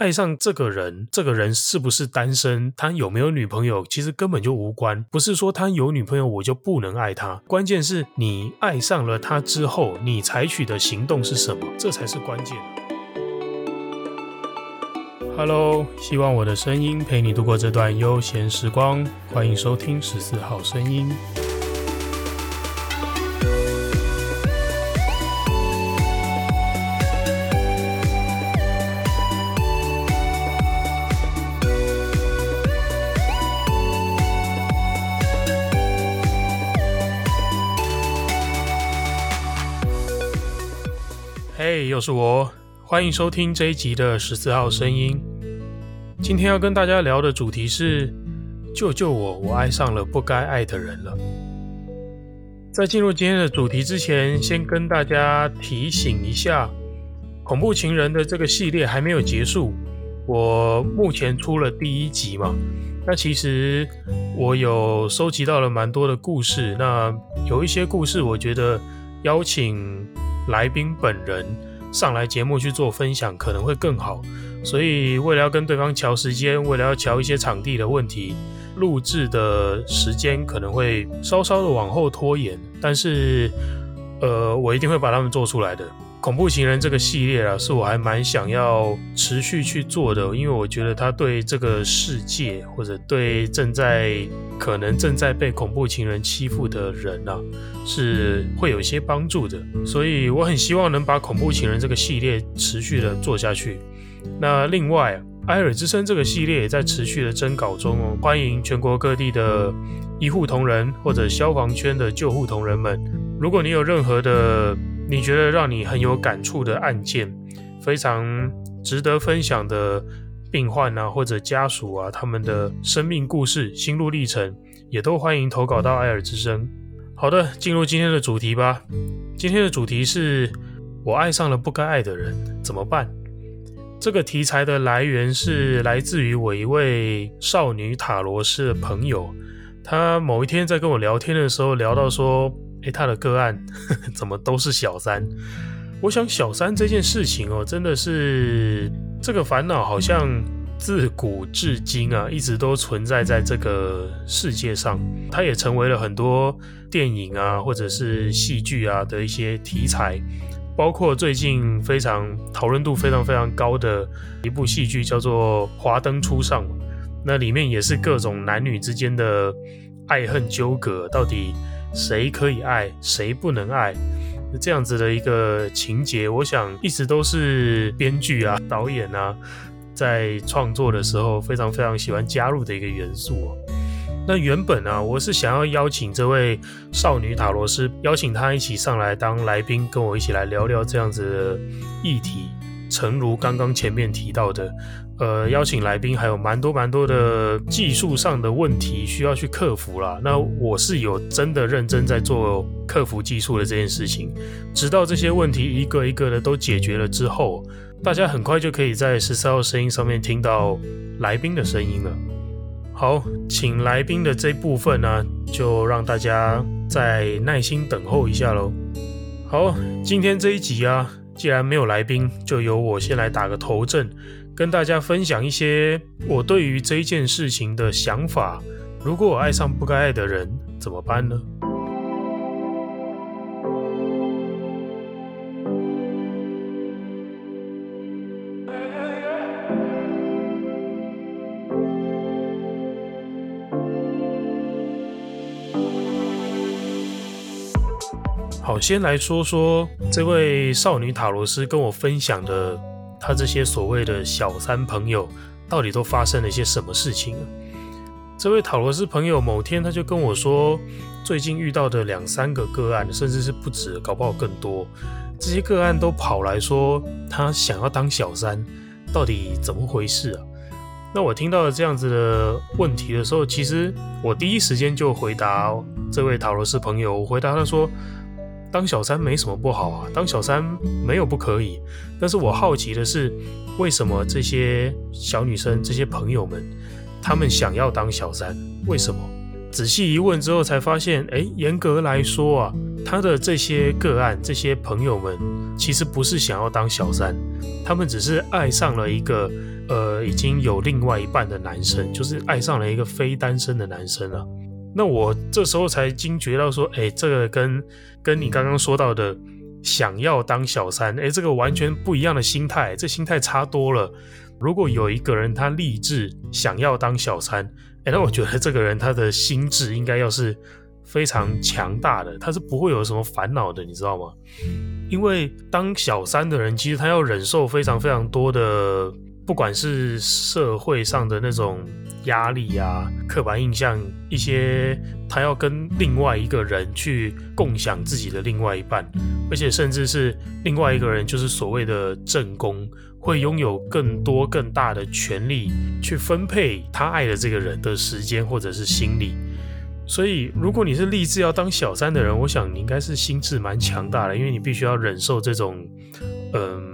爱上这个人，这个人是不是单身，他有没有女朋友，其实根本就无关。不是说他有女朋友我就不能爱他，关键是你爱上了他之后，你采取的行动是什么，这才是关键。Hello，希望我的声音陪你度过这段悠闲时光，欢迎收听十四号声音。嘿，又是我，欢迎收听这一集的十四号声音。今天要跟大家聊的主题是：救救我，我爱上了不该爱的人了。在进入今天的主题之前，先跟大家提醒一下，恐怖情人的这个系列还没有结束。我目前出了第一集嘛，那其实我有收集到了蛮多的故事，那有一些故事我觉得邀请。来宾本人上来节目去做分享可能会更好，所以为了要跟对方调时间，为了要调一些场地的问题，录制的时间可能会稍稍的往后拖延，但是，呃，我一定会把他们做出来的。恐怖情人这个系列啊，是我还蛮想要持续去做的，因为我觉得它对这个世界，或者对正在可能正在被恐怖情人欺负的人啊，是会有一些帮助的。所以我很希望能把恐怖情人这个系列持续的做下去。那另外，艾尔之声这个系列也在持续的征稿中哦，欢迎全国各地的医护同仁或者消防圈的救护同仁们，如果你有任何的。你觉得让你很有感触的案件，非常值得分享的病患啊，或者家属啊，他们的生命故事、心路历程，也都欢迎投稿到艾尔之声。好的，进入今天的主题吧。今天的主题是我爱上了不该爱的人，怎么办？这个题材的来源是来自于我一位少女塔罗师的朋友，他某一天在跟我聊天的时候聊到说。诶，他的个案 怎么都是小三？我想小三这件事情哦，真的是这个烦恼，好像自古至今啊，一直都存在在这个世界上。它也成为了很多电影啊，或者是戏剧啊的一些题材，包括最近非常讨论度非常非常高的一部戏剧，叫做《华灯初上》。那里面也是各种男女之间的爱恨纠葛，到底。谁可以爱，谁不能爱？这样子的一个情节，我想一直都是编剧啊、导演啊在创作的时候非常非常喜欢加入的一个元素。那原本啊，我是想要邀请这位少女塔罗师，邀请她一起上来当来宾，跟我一起来聊聊这样子的议题。诚如刚刚前面提到的。呃，邀请来宾还有蛮多蛮多的技术上的问题需要去克服啦。那我是有真的认真在做克服技术的这件事情，直到这些问题一个一个的都解决了之后，大家很快就可以在十四号声音上面听到来宾的声音了。好，请来宾的这部分呢，就让大家再耐心等候一下喽。好，今天这一集啊，既然没有来宾，就由我先来打个头阵。跟大家分享一些我对于这件事情的想法。如果我爱上不该爱的人，怎么办呢？好，先来说说这位少女塔罗师跟我分享的。他这些所谓的小三朋友，到底都发生了一些什么事情啊？这位塔罗斯朋友某天他就跟我说，最近遇到的两三个个案，甚至是不止，搞不好更多。这些个案都跑来说，他想要当小三，到底怎么回事啊？那我听到了这样子的问题的时候，其实我第一时间就回答这位塔罗斯朋友，我回答他说。当小三没什么不好啊，当小三没有不可以。但是我好奇的是，为什么这些小女生、这些朋友们，她们想要当小三？为什么？仔细一问之后才发现，诶，严格来说啊，他的这些个案，这些朋友们其实不是想要当小三，他们只是爱上了一个呃已经有另外一半的男生，就是爱上了一个非单身的男生了。那我这时候才惊觉到说，哎，这个跟跟你刚刚说到的想要当小三，哎，这个完全不一样的心态，这心态差多了。如果有一个人他立志想要当小三，哎，那我觉得这个人他的心智应该要是非常强大的，他是不会有什么烦恼的，你知道吗？因为当小三的人，其实他要忍受非常非常多的。不管是社会上的那种压力啊、刻板印象，一些他要跟另外一个人去共享自己的另外一半，而且甚至是另外一个人就是所谓的正宫，会拥有更多更大的权力去分配他爱的这个人的时间或者是心力。所以，如果你是立志要当小三的人，我想你应该是心智蛮强大的，因为你必须要忍受这种，嗯、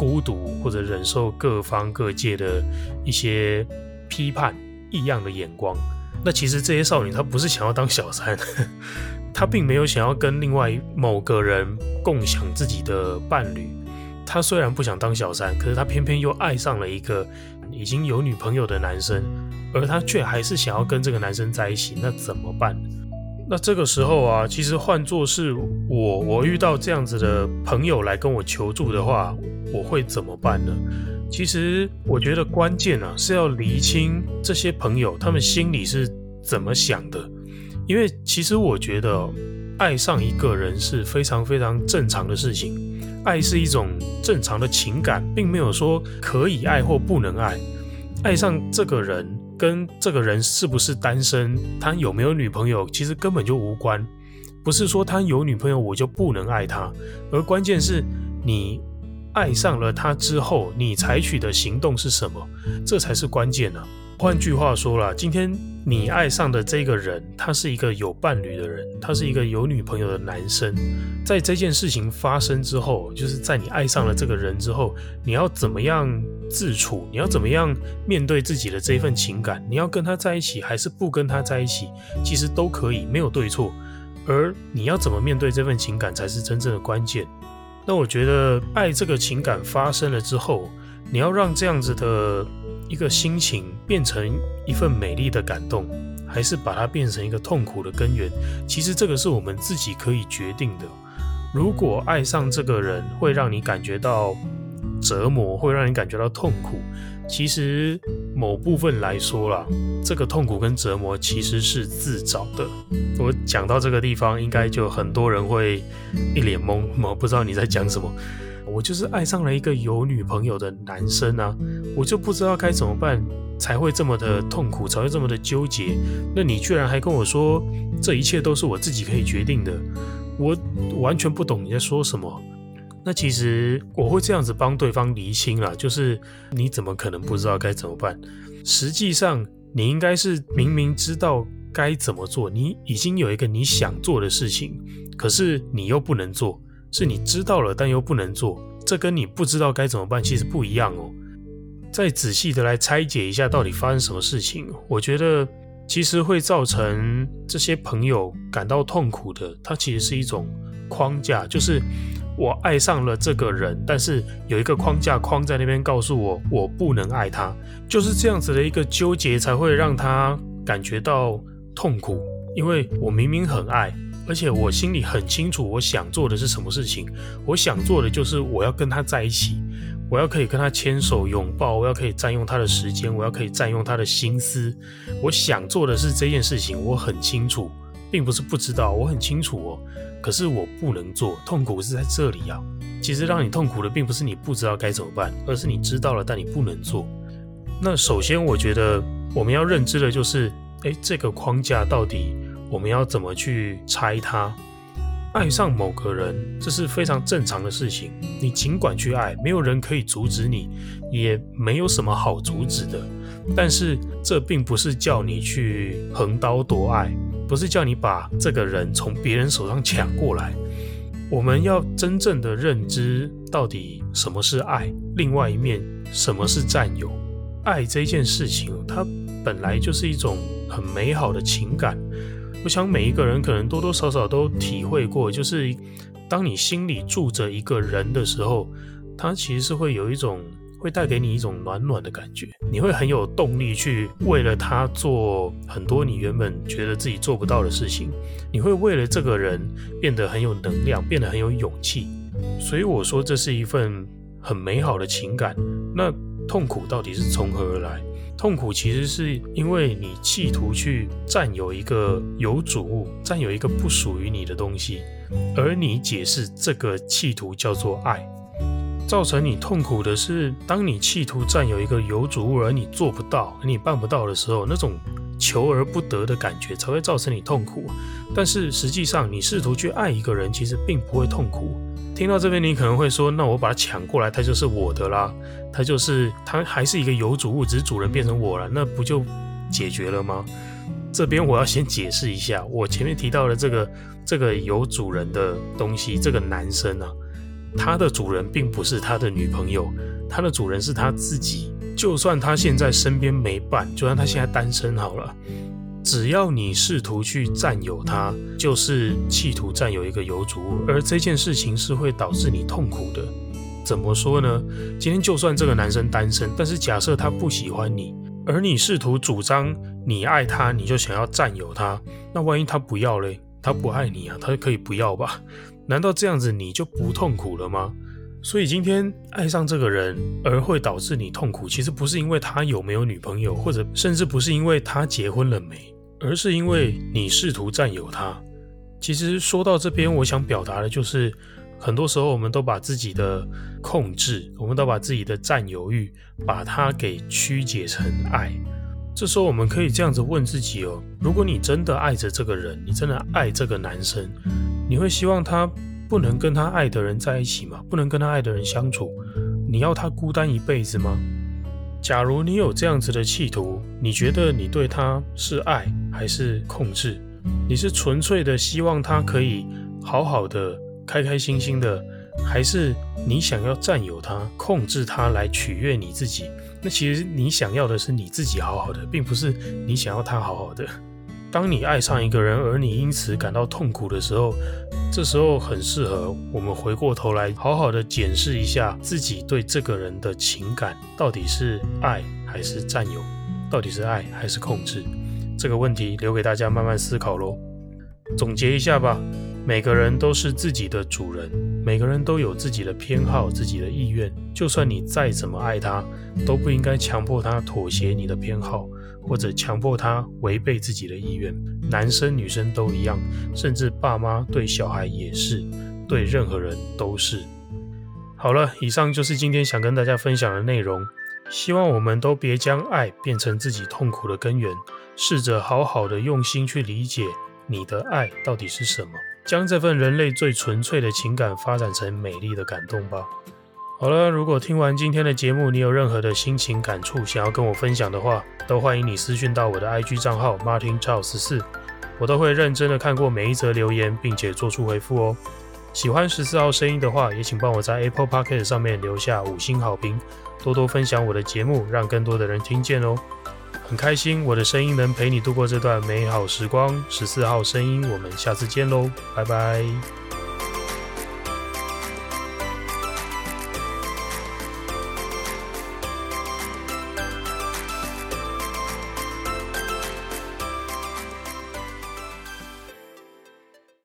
孤独或者忍受各方各界的一些批判、异样的眼光。那其实这些少女她不是想要当小三，她并没有想要跟另外某个人共享自己的伴侣。她虽然不想当小三，可是她偏偏又爱上了一个已经有女朋友的男生，而她却还是想要跟这个男生在一起。那怎么办？那这个时候啊，其实换作是我，我遇到这样子的朋友来跟我求助的话，我会怎么办呢？其实我觉得关键啊是要厘清这些朋友他们心里是怎么想的，因为其实我觉得爱上一个人是非常非常正常的事情，爱是一种正常的情感，并没有说可以爱或不能爱，爱上这个人。跟这个人是不是单身，他有没有女朋友，其实根本就无关。不是说他有女朋友我就不能爱他，而关键是你爱上了他之后，你采取的行动是什么，这才是关键呢。换句话说啦，今天你爱上的这个人，他是一个有伴侣的人，他是一个有女朋友的男生。在这件事情发生之后，就是在你爱上了这个人之后，你要怎么样自处？你要怎么样面对自己的这份情感？你要跟他在一起，还是不跟他在一起？其实都可以，没有对错。而你要怎么面对这份情感，才是真正的关键。那我觉得，爱这个情感发生了之后，你要让这样子的。一个心情变成一份美丽的感动，还是把它变成一个痛苦的根源？其实这个是我们自己可以决定的。如果爱上这个人会让你感觉到折磨，会让你感觉到痛苦，其实某部分来说啦，这个痛苦跟折磨其实是自找的。我讲到这个地方，应该就很多人会一脸懵，我不知道你在讲什么。我就是爱上了一个有女朋友的男生啊，我就不知道该怎么办才会这么的痛苦，才会这么的纠结。那你居然还跟我说这一切都是我自己可以决定的，我完全不懂你在说什么。那其实我会这样子帮对方厘清啦，就是你怎么可能不知道该怎么办？实际上你应该是明明知道该怎么做，你已经有一个你想做的事情，可是你又不能做。是你知道了，但又不能做，这跟你不知道该怎么办其实不一样哦。再仔细的来拆解一下，到底发生什么事情？我觉得其实会造成这些朋友感到痛苦的，它其实是一种框架，就是我爱上了这个人，但是有一个框架框在那边告诉我，我不能爱他，就是这样子的一个纠结，才会让他感觉到痛苦，因为我明明很爱。而且我心里很清楚，我想做的是什么事情。我想做的就是我要跟他在一起，我要可以跟他牵手拥抱，我要可以占用他的时间，我要可以占用他的心思。我想做的是这件事情，我很清楚，并不是不知道，我很清楚哦。可是我不能做，痛苦是在这里啊。其实让你痛苦的并不是你不知道该怎么办，而是你知道了，但你不能做。那首先，我觉得我们要认知的就是，诶，这个框架到底。我们要怎么去拆它？爱上某个人，这是非常正常的事情。你尽管去爱，没有人可以阻止你，也没有什么好阻止的。但是这并不是叫你去横刀夺爱，不是叫你把这个人从别人手上抢过来。我们要真正的认知到底什么是爱，另外一面什么是占有。爱这件事情，它本来就是一种很美好的情感。我想每一个人可能多多少少都体会过，就是当你心里住着一个人的时候，他其实是会有一种会带给你一种暖暖的感觉，你会很有动力去为了他做很多你原本觉得自己做不到的事情，你会为了这个人变得很有能量，变得很有勇气。所以我说这是一份很美好的情感。那痛苦到底是从何而来？痛苦其实是因为你企图去占有一个有主物，占有一个不属于你的东西，而你解释这个企图叫做爱。造成你痛苦的是，当你企图占有一个有主物，而你做不到，你办不到的时候，那种求而不得的感觉才会造成你痛苦。但是实际上，你试图去爱一个人，其实并不会痛苦。听到这边，你可能会说：“那我把它抢过来，它就是我的啦，它就是它还是一个有主物，只是主人变成我了，那不就解决了吗？”这边我要先解释一下，我前面提到的这个这个有主人的东西，这个男生啊，他的主人并不是他的女朋友，他的主人是他自己。就算他现在身边没伴，就算他现在单身好了。只要你试图去占有它，就是企图占有一个有主物，而这件事情是会导致你痛苦的。怎么说呢？今天就算这个男生单身，但是假设他不喜欢你，而你试图主张你爱他，你就想要占有他，那万一他不要嘞？他不爱你啊，他可以不要吧？难道这样子你就不痛苦了吗？所以今天爱上这个人而会导致你痛苦，其实不是因为他有没有女朋友，或者甚至不是因为他结婚了没，而是因为你试图占有他。其实说到这边，我想表达的就是，很多时候我们都把自己的控制，我们都把自己的占有欲，把它给曲解成爱。这时候我们可以这样子问自己哦：如果你真的爱着这个人，你真的爱这个男生，你会希望他不能跟他爱的人在一起吗？不能跟他爱的人相处？你要他孤单一辈子吗？假如你有这样子的企图，你觉得你对他是爱还是控制？你是纯粹的希望他可以好好的、开开心心的，还是你想要占有他、控制他来取悦你自己？那其实你想要的是你自己好好的，并不是你想要他好好的。当你爱上一个人，而你因此感到痛苦的时候，这时候很适合我们回过头来，好好的检视一下自己对这个人的情感，到底是爱还是占有，到底是爱还是控制？这个问题留给大家慢慢思考喽。总结一下吧，每个人都是自己的主人，每个人都有自己的偏好、自己的意愿。就算你再怎么爱他，都不应该强迫他妥协你的偏好。或者强迫他违背自己的意愿，男生女生都一样，甚至爸妈对小孩也是，对任何人都是。好了，以上就是今天想跟大家分享的内容。希望我们都别将爱变成自己痛苦的根源，试着好好的用心去理解你的爱到底是什么，将这份人类最纯粹的情感发展成美丽的感动吧。好了，如果听完今天的节目，你有任何的心情感触想要跟我分享的话，都欢迎你私讯到我的 IG 账号 Martin Chao 十四，我都会认真的看过每一则留言，并且做出回复哦。喜欢十四号声音的话，也请帮我在 Apple Podcast 上面留下五星好评，多多分享我的节目，让更多的人听见哦。很开心我的声音能陪你度过这段美好时光。十四号声音，我们下次见喽，拜拜。